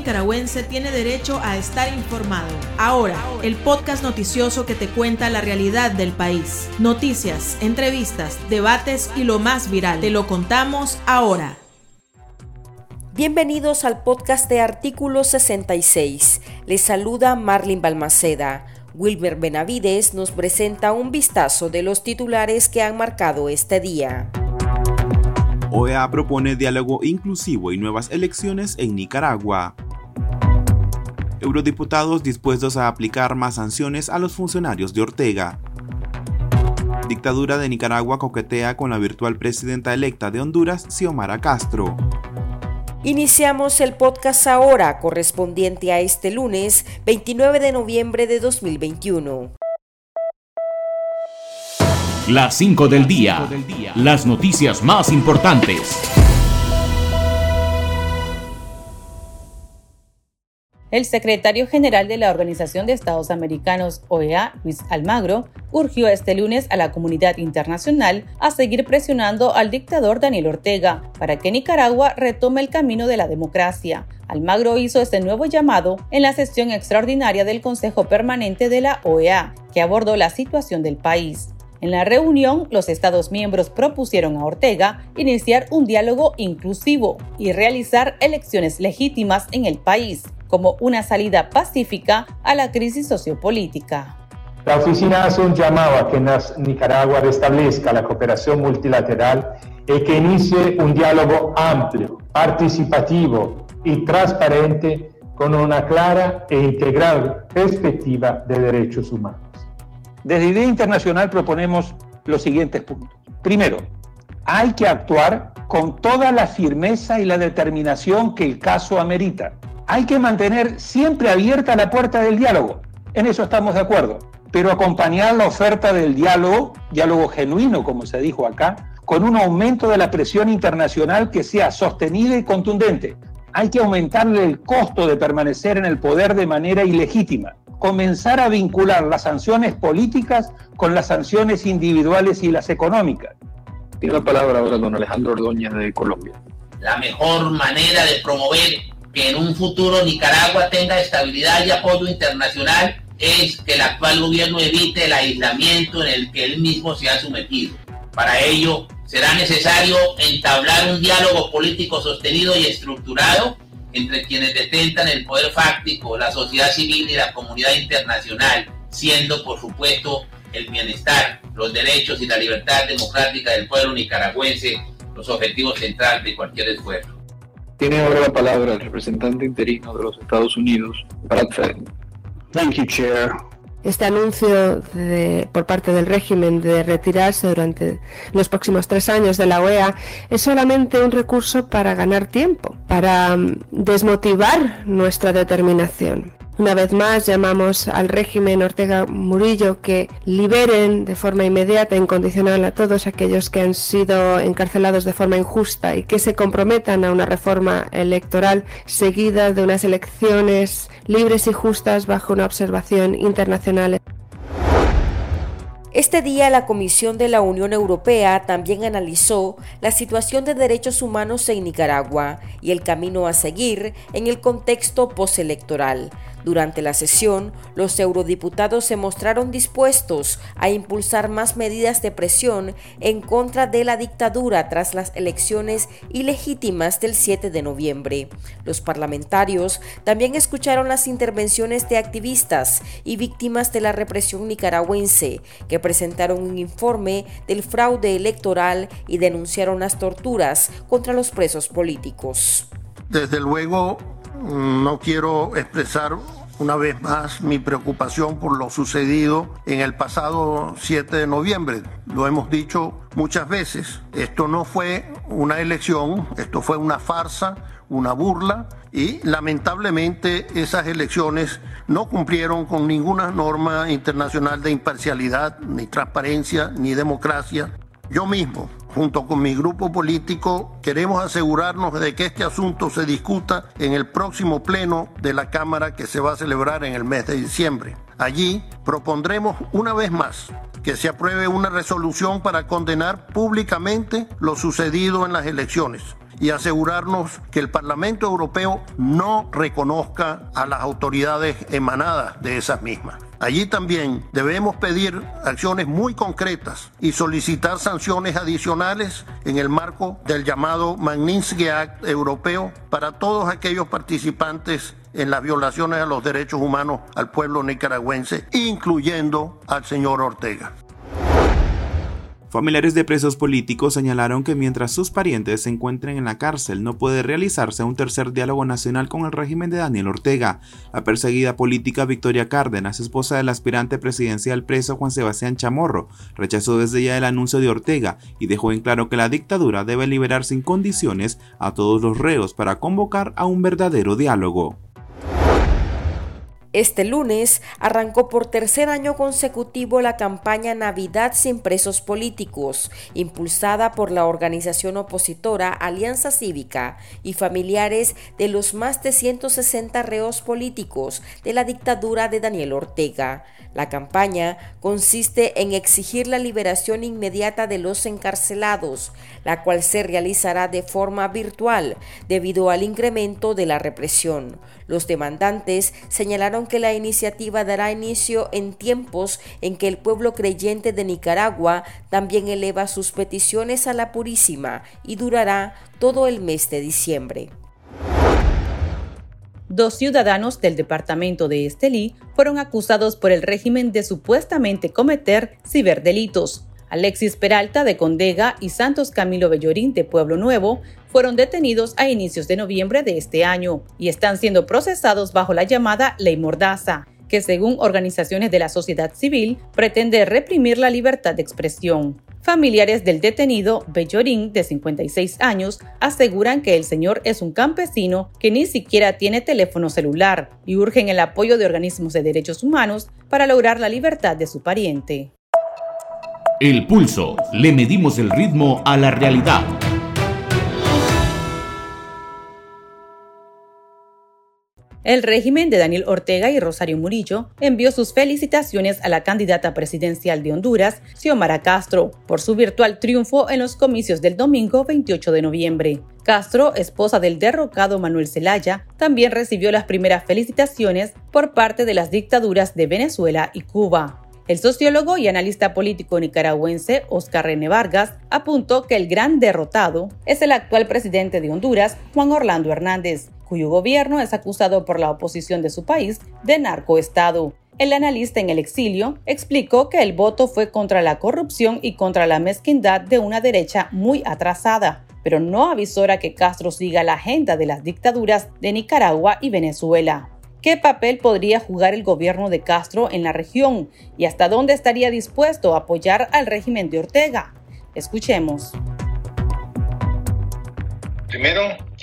nicaragüense tiene derecho a estar informado. Ahora, el podcast noticioso que te cuenta la realidad del país. Noticias, entrevistas, debates y lo más viral. Te lo contamos ahora. Bienvenidos al podcast de Artículo 66. Les saluda Marlin Balmaceda. Wilmer Benavides nos presenta un vistazo de los titulares que han marcado este día. OEA propone diálogo inclusivo y nuevas elecciones en Nicaragua. Eurodiputados dispuestos a aplicar más sanciones a los funcionarios de Ortega. Dictadura de Nicaragua coquetea con la virtual presidenta electa de Honduras, Xiomara Castro. Iniciamos el podcast ahora correspondiente a este lunes 29 de noviembre de 2021. Las 5 del día. Las noticias más importantes. El secretario general de la Organización de Estados Americanos, OEA, Luis Almagro, urgió este lunes a la comunidad internacional a seguir presionando al dictador Daniel Ortega para que Nicaragua retome el camino de la democracia. Almagro hizo este nuevo llamado en la sesión extraordinaria del Consejo Permanente de la OEA, que abordó la situación del país. En la reunión, los Estados miembros propusieron a Ortega iniciar un diálogo inclusivo y realizar elecciones legítimas en el país como una salida pacífica a la crisis sociopolítica. La oficina hace un llamado a que Nicaragua restablezca la cooperación multilateral y que inicie un diálogo amplio, participativo y transparente con una clara e integral perspectiva de derechos humanos. Desde Idea Internacional proponemos los siguientes puntos. Primero, hay que actuar con toda la firmeza y la determinación que el caso amerita. Hay que mantener siempre abierta la puerta del diálogo. En eso estamos de acuerdo. Pero acompañar la oferta del diálogo, diálogo genuino, como se dijo acá, con un aumento de la presión internacional que sea sostenida y contundente. Hay que aumentarle el costo de permanecer en el poder de manera ilegítima comenzar a vincular las sanciones políticas con las sanciones individuales y las económicas. Tiene la palabra ahora don Alejandro Ordóñez de Colombia. La mejor manera de promover que en un futuro Nicaragua tenga estabilidad y apoyo internacional es que el actual gobierno evite el aislamiento en el que él mismo se ha sometido. Para ello, será necesario entablar un diálogo político sostenido y estructurado entre quienes detentan el poder fáctico, la sociedad civil y la comunidad internacional, siendo por supuesto el bienestar, los derechos y la libertad democrática del pueblo nicaragüense los objetivos centrales de cualquier esfuerzo. Tiene ahora la palabra el representante interino de los Estados Unidos, Brad. Thank you, Chair. Este anuncio por parte del régimen de retirarse durante los próximos tres años de la OEA es solamente un recurso para ganar tiempo, para mm, desmotivar nuestra determinación. Una vez más llamamos al régimen Ortega Murillo que liberen de forma inmediata e incondicional a todos aquellos que han sido encarcelados de forma injusta y que se comprometan a una reforma electoral seguida de unas elecciones libres y justas bajo una observación internacional. Este día la Comisión de la Unión Europea también analizó la situación de derechos humanos en Nicaragua y el camino a seguir en el contexto postelectoral. Durante la sesión, los eurodiputados se mostraron dispuestos a impulsar más medidas de presión en contra de la dictadura tras las elecciones ilegítimas del 7 de noviembre. Los parlamentarios también escucharon las intervenciones de activistas y víctimas de la represión nicaragüense, que presentaron un informe del fraude electoral y denunciaron las torturas contra los presos políticos. Desde luego, no quiero expresar una vez más mi preocupación por lo sucedido en el pasado 7 de noviembre. Lo hemos dicho muchas veces. Esto no fue una elección, esto fue una farsa, una burla y lamentablemente esas elecciones no cumplieron con ninguna norma internacional de imparcialidad, ni transparencia, ni democracia. Yo mismo junto con mi grupo político, queremos asegurarnos de que este asunto se discuta en el próximo pleno de la Cámara que se va a celebrar en el mes de diciembre. Allí propondremos una vez más que se apruebe una resolución para condenar públicamente lo sucedido en las elecciones y asegurarnos que el Parlamento Europeo no reconozca a las autoridades emanadas de esas mismas. Allí también debemos pedir acciones muy concretas y solicitar sanciones adicionales en el marco del llamado Magnitsky Act europeo para todos aquellos participantes en las violaciones a los derechos humanos al pueblo nicaragüense, incluyendo al señor Ortega. Familiares de presos políticos señalaron que mientras sus parientes se encuentren en la cárcel no puede realizarse un tercer diálogo nacional con el régimen de Daniel Ortega. La perseguida política Victoria Cárdenas, esposa del aspirante presidencial preso Juan Sebastián Chamorro, rechazó desde ya el anuncio de Ortega y dejó en claro que la dictadura debe liberar sin condiciones a todos los reos para convocar a un verdadero diálogo. Este lunes arrancó por tercer año consecutivo la campaña Navidad sin presos políticos, impulsada por la organización opositora Alianza Cívica y familiares de los más de 160 reos políticos de la dictadura de Daniel Ortega. La campaña consiste en exigir la liberación inmediata de los encarcelados, la cual se realizará de forma virtual debido al incremento de la represión. Los demandantes señalaron que la iniciativa dará inicio en tiempos en que el pueblo creyente de Nicaragua también eleva sus peticiones a la Purísima y durará todo el mes de diciembre. Dos ciudadanos del departamento de Estelí fueron acusados por el régimen de supuestamente cometer ciberdelitos. Alexis Peralta de Condega y Santos Camilo Bellorín de Pueblo Nuevo fueron detenidos a inicios de noviembre de este año y están siendo procesados bajo la llamada Ley Mordaza, que según organizaciones de la sociedad civil pretende reprimir la libertad de expresión. Familiares del detenido Bellorín, de 56 años, aseguran que el señor es un campesino que ni siquiera tiene teléfono celular y urgen el apoyo de organismos de derechos humanos para lograr la libertad de su pariente. El pulso. Le medimos el ritmo a la realidad. El régimen de Daniel Ortega y Rosario Murillo envió sus felicitaciones a la candidata presidencial de Honduras, Xiomara Castro, por su virtual triunfo en los comicios del domingo 28 de noviembre. Castro, esposa del derrocado Manuel Zelaya, también recibió las primeras felicitaciones por parte de las dictaduras de Venezuela y Cuba. El sociólogo y analista político nicaragüense Oscar René Vargas apuntó que el gran derrotado es el actual presidente de Honduras, Juan Orlando Hernández, cuyo gobierno es acusado por la oposición de su país de narcoestado. El analista en el exilio explicó que el voto fue contra la corrupción y contra la mezquindad de una derecha muy atrasada, pero no avisora que Castro siga la agenda de las dictaduras de Nicaragua y Venezuela. ¿Qué papel podría jugar el gobierno de Castro en la región y hasta dónde estaría dispuesto a apoyar al régimen de Ortega? Escuchemos. Primero,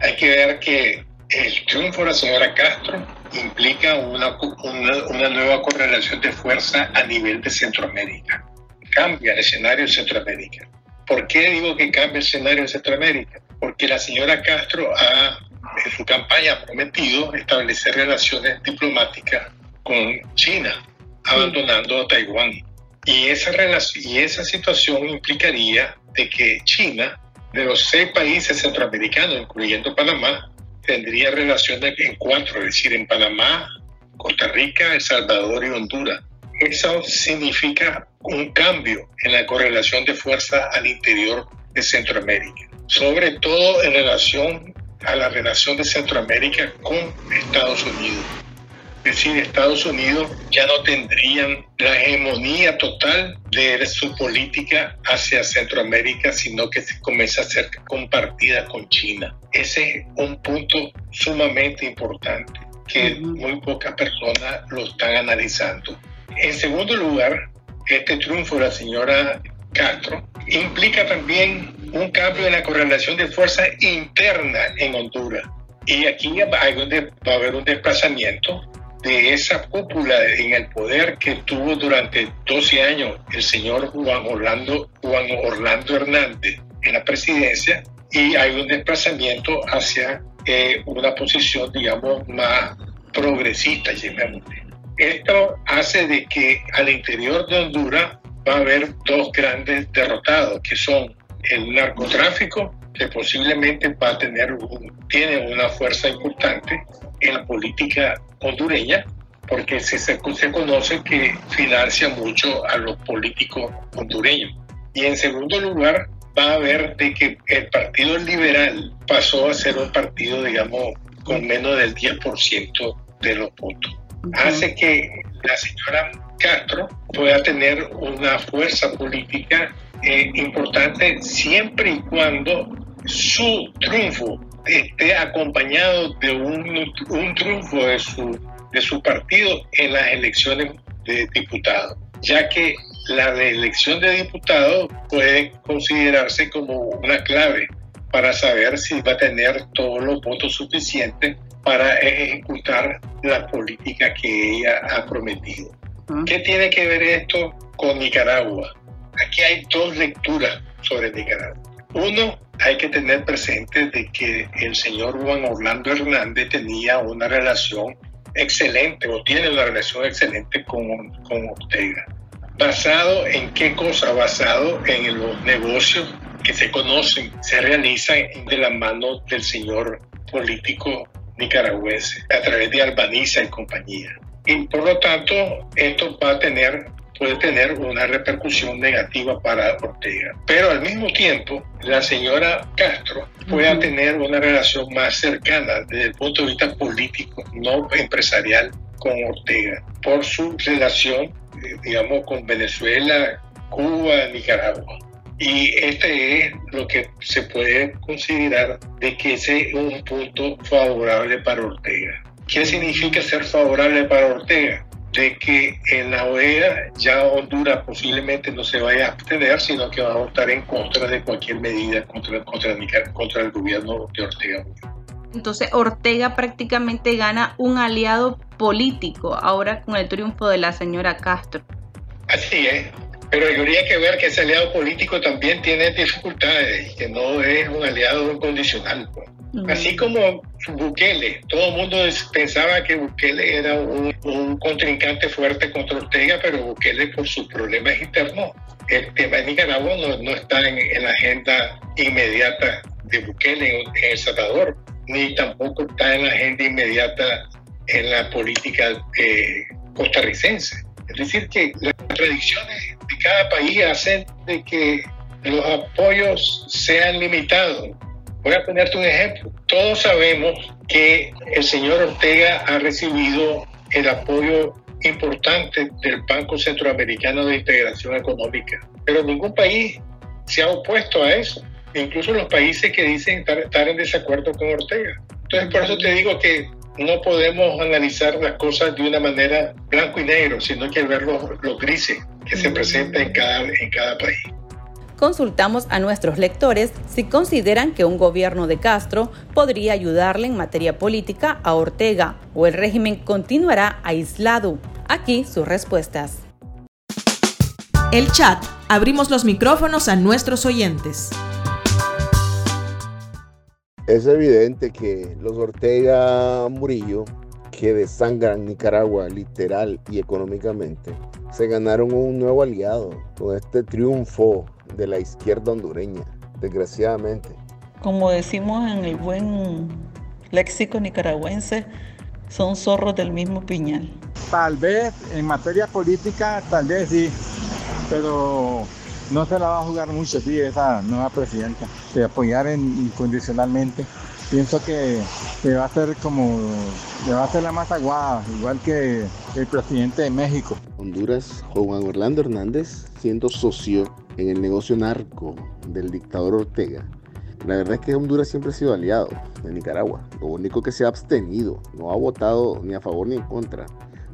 hay que ver que el triunfo de la señora Castro implica una, una, nueva correlación de fuerza a nivel de Centroamérica. Cambia el escenario de Centroamérica. ¿Por qué digo que cambia el escenario de Centroamérica? Porque la señora Castro ha, en su campaña, prometido establecer relaciones diplomáticas con China, abandonando a Taiwán. Y esa, relación, y esa situación implicaría de que China, de los seis países centroamericanos, incluyendo Panamá, tendría relaciones en cuatro, es decir, en Panamá, Costa Rica, El Salvador y Honduras. Eso significa un cambio en la correlación de fuerza al interior de Centroamérica, sobre todo en relación a la relación de Centroamérica con Estados Unidos. Es decir, Estados Unidos ya no tendrían la hegemonía total de su política hacia Centroamérica, sino que se comienza a ser compartida con China. Ese es un punto sumamente importante que muy pocas personas lo están analizando. En segundo lugar, este triunfo de la señora Castro implica también un cambio en la correlación de fuerza interna en Honduras. Y aquí va a haber un desplazamiento de esa cúpula en el poder que tuvo durante 12 años el señor Juan Orlando, Juan Orlando Hernández en la presidencia y hay un desplazamiento hacia eh, una posición, digamos, más progresista. Esto hace de que al interior de Honduras va a haber dos grandes derrotados, que son el narcotráfico que posiblemente va a tener tiene una fuerza importante en la política hondureña, porque se, se, conoce que financia mucho a los políticos hondureños. Y en segundo lugar, va a ver de que el Partido Liberal pasó a ser un partido, digamos, con menos del 10% de los votos. Hace que la señora Castro pueda tener una fuerza política eh, importante siempre y cuando su triunfo esté acompañado de un, un triunfo de su, de su partido en las elecciones de diputados, ya que la reelección de diputados puede considerarse como una clave para saber si va a tener todos los votos suficientes para ejecutar la política que ella ha prometido. ¿Qué tiene que ver esto con Nicaragua? Aquí hay dos lecturas sobre Nicaragua. Uno, hay que tener presente de que el señor Juan Orlando Hernández tenía una relación excelente o tiene una relación excelente con, con Ortega. ¿Basado en qué cosa? Basado en los negocios que se conocen, se realizan de la mano del señor político nicaragüense a través de Albaniza y compañía. Y por lo tanto, esto va a tener puede tener una repercusión negativa para Ortega. Pero al mismo tiempo, la señora Castro puede tener una relación más cercana desde el punto de vista político, no empresarial, con Ortega, por su relación, eh, digamos, con Venezuela, Cuba, Nicaragua. Y este es lo que se puede considerar de que ese es un punto favorable para Ortega. ¿Qué significa ser favorable para Ortega? De que en la OEA ya Honduras posiblemente no se vaya a abstener, sino que va a votar en contra de cualquier medida contra, contra, contra el gobierno de Ortega. Entonces Ortega prácticamente gana un aliado político ahora con el triunfo de la señora Castro. Así es, pero habría que ver que ese aliado político también tiene dificultades y que no es un aliado incondicional. Pues. Así como Bukele, todo el mundo pensaba que Bukele era un, contrincante fuerte contra Ortega, pero Bukele por sus problemas internos, el tema de Nicaragua no, está en, la agenda inmediata de Bukele en, El Salvador, ni tampoco está en la agenda inmediata en la política eh, costarricense. Es decir, que las tradiciones de cada país hacen de que los apoyos sean limitados. Voy a ponerte un ejemplo. Todos sabemos que el señor Ortega ha recibido el apoyo importante del Banco Centroamericano de Integración Económica, pero ningún país se ha opuesto a eso, incluso los países que dicen estar, en desacuerdo con Ortega. Entonces, por eso te digo que no podemos analizar las cosas de una manera blanco y negro, sino que ver los, los grises que se presentan en cada, en cada país. Consultamos a nuestros lectores si consideran que un gobierno de Castro podría ayudarle en materia política a Ortega o el régimen continuará aislado. Aquí sus respuestas. El chat. Abrimos los micrófonos a nuestros oyentes. Es evidente que los Ortega Murillo, que desangran Nicaragua literal y económicamente, se ganaron un nuevo aliado con este triunfo de la izquierda hondureña, desgraciadamente. Como decimos en el buen léxico nicaragüense, son zorros del mismo piñal. Tal vez en materia política, tal vez sí, pero no se la va a jugar mucho, sí, esa nueva presidenta, de apoyar incondicionalmente. Pienso que, va a ser como, que va a ser la más igual que el presidente de México. Honduras, Juan Orlando Hernández, siendo socio en el negocio narco del dictador Ortega. La verdad es que Honduras siempre ha sido aliado de Nicaragua. Lo único que se ha abstenido, no ha votado ni a favor ni en contra.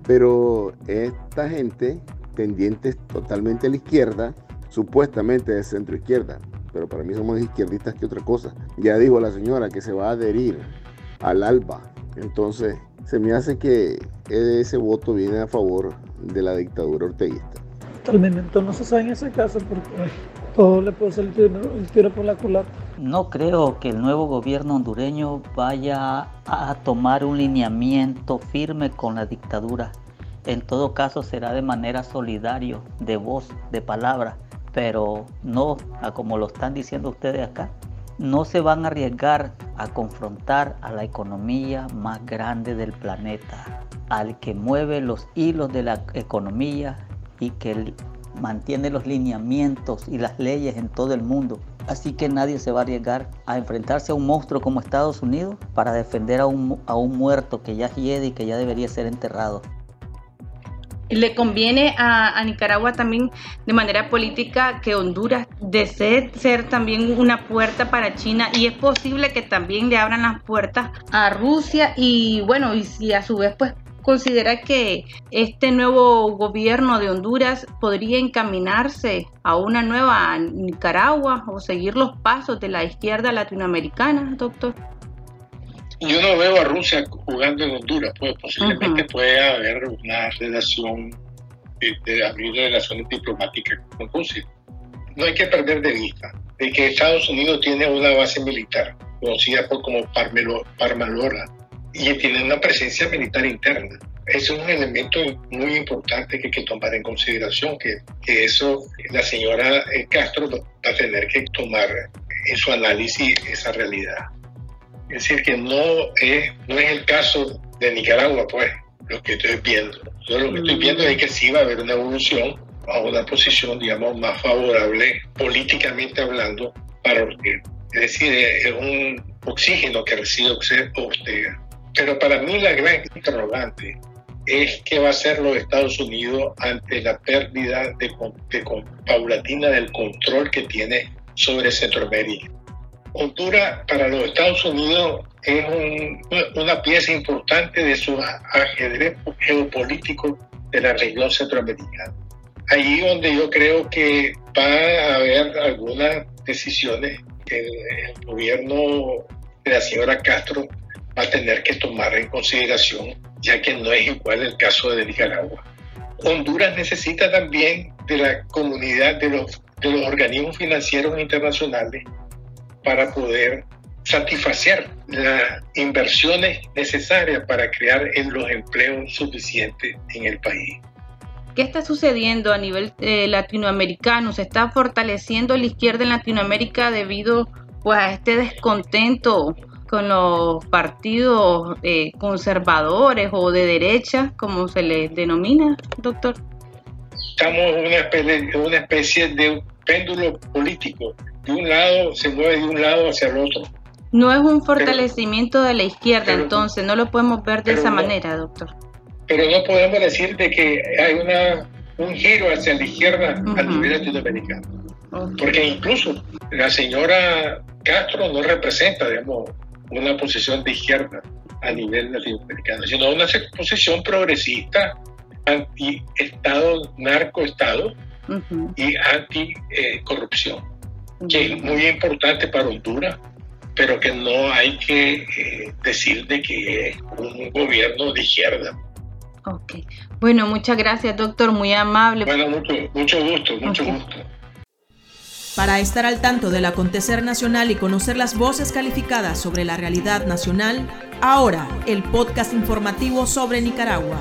Pero esta gente, tendientes totalmente a la izquierda, supuestamente de centro izquierda, pero para mí somos izquierdistas que otra cosa. Ya dijo la señora que se va a adherir al ALBA. Entonces, se me hace que ese voto viene a favor de la dictadura orteguista. Al momento no se sabe en ese caso porque todo le puede salir el tiro por la culata. No creo que el nuevo gobierno hondureño vaya a tomar un lineamiento firme con la dictadura. En todo caso será de manera solidario, de voz, de palabra pero no como lo están diciendo ustedes acá, no se van a arriesgar a confrontar a la economía más grande del planeta, al que mueve los hilos de la economía y que mantiene los lineamientos y las leyes en todo el mundo. Así que nadie se va a arriesgar a enfrentarse a un monstruo como Estados Unidos para defender a un, a un muerto que ya hiede y que ya debería ser enterrado le conviene a, Nicaragua también de manera política que Honduras desee ser también una puerta para China y es posible que también le abran las puertas a Rusia y bueno, y si a su vez pues considera que este nuevo gobierno de Honduras podría encaminarse a una nueva Nicaragua o seguir los pasos de la izquierda latinoamericana, doctor? Yo no veo a Rusia jugando en Honduras, pues posiblemente puede haber una relación de, abrir relaciones diplomáticas con Rusia. No hay que perder de vista de que Estados Unidos tiene una base militar conocida por como Parmalora y tiene una presencia militar interna. Es un elemento muy importante que hay que tomar en consideración, que, que eso la señora eh, Castro va a tener que tomar en su análisis esa realidad. Es decir, que no es, no es el caso de Nicaragua, pues, lo que estoy viendo. Yo lo que estoy viendo es que sí va a haber una evolución a una posición, digamos, más favorable políticamente hablando para Ortega. Es decir, es un oxígeno que recibe Ortega. Pero para mí la gran interrogante es qué va a hacer los Estados Unidos ante la pérdida de, de, paulatina del control que tiene sobre Centroamérica. Honduras para los Estados Unidos es una pieza importante de su ajedrez geopolítico de la región centroamericana. Allí donde yo creo que va a haber algunas decisiones que el gobierno de la señora Castro va a tener que tomar en consideración, ya que no es igual el caso de Nicaragua. Honduras necesita también de la comunidad de los, de los organismos financieros internacionales para poder satisfacer las inversiones necesarias para crear los empleos suficientes en el país. ¿Qué está sucediendo a nivel eh, latinoamericano? ¿Se está fortaleciendo la izquierda en Latinoamérica debido pues, a este descontento con los partidos eh, conservadores o de derecha, como se les denomina, doctor? Estamos en una especie, una especie de péndulo político de un lado se mueve de un lado hacia el otro. No es un fortalecimiento de la izquierda, entonces no lo podemos ver de esa manera, doctor. Pero no podemos decir de que hay una, un giro hacia la izquierda a nivel latinoamericano. Porque incluso la señora Castro no representa, digamos, una posición de izquierda a nivel latinoamericano, sino una posición progresista, anti-Estado, narco-Estado y anti-corrupción. Que es muy importante para Honduras, pero que no hay que eh, decir de que es un gobierno de izquierda. Ok. Bueno, muchas gracias, doctor, muy amable. Bueno, mucho, mucho gusto, mucho gusto. Para estar al tanto del acontecer nacional y conocer las voces calificadas sobre la realidad nacional, ahora el podcast informativo sobre Nicaragua.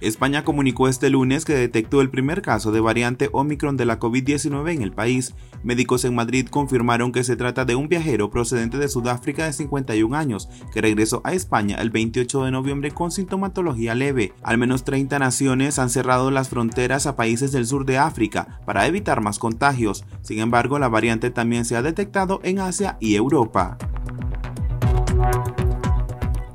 España comunicó este lunes que detectó el primer caso de variante Omicron de la COVID-19 en el país. Médicos en Madrid confirmaron que se trata de un viajero procedente de Sudáfrica de 51 años que regresó a España el 28 de noviembre con sintomatología leve. Al menos 30 naciones han cerrado las fronteras a países del sur de África para evitar más contagios. Sin embargo, la variante también se ha detectado en Asia y Europa.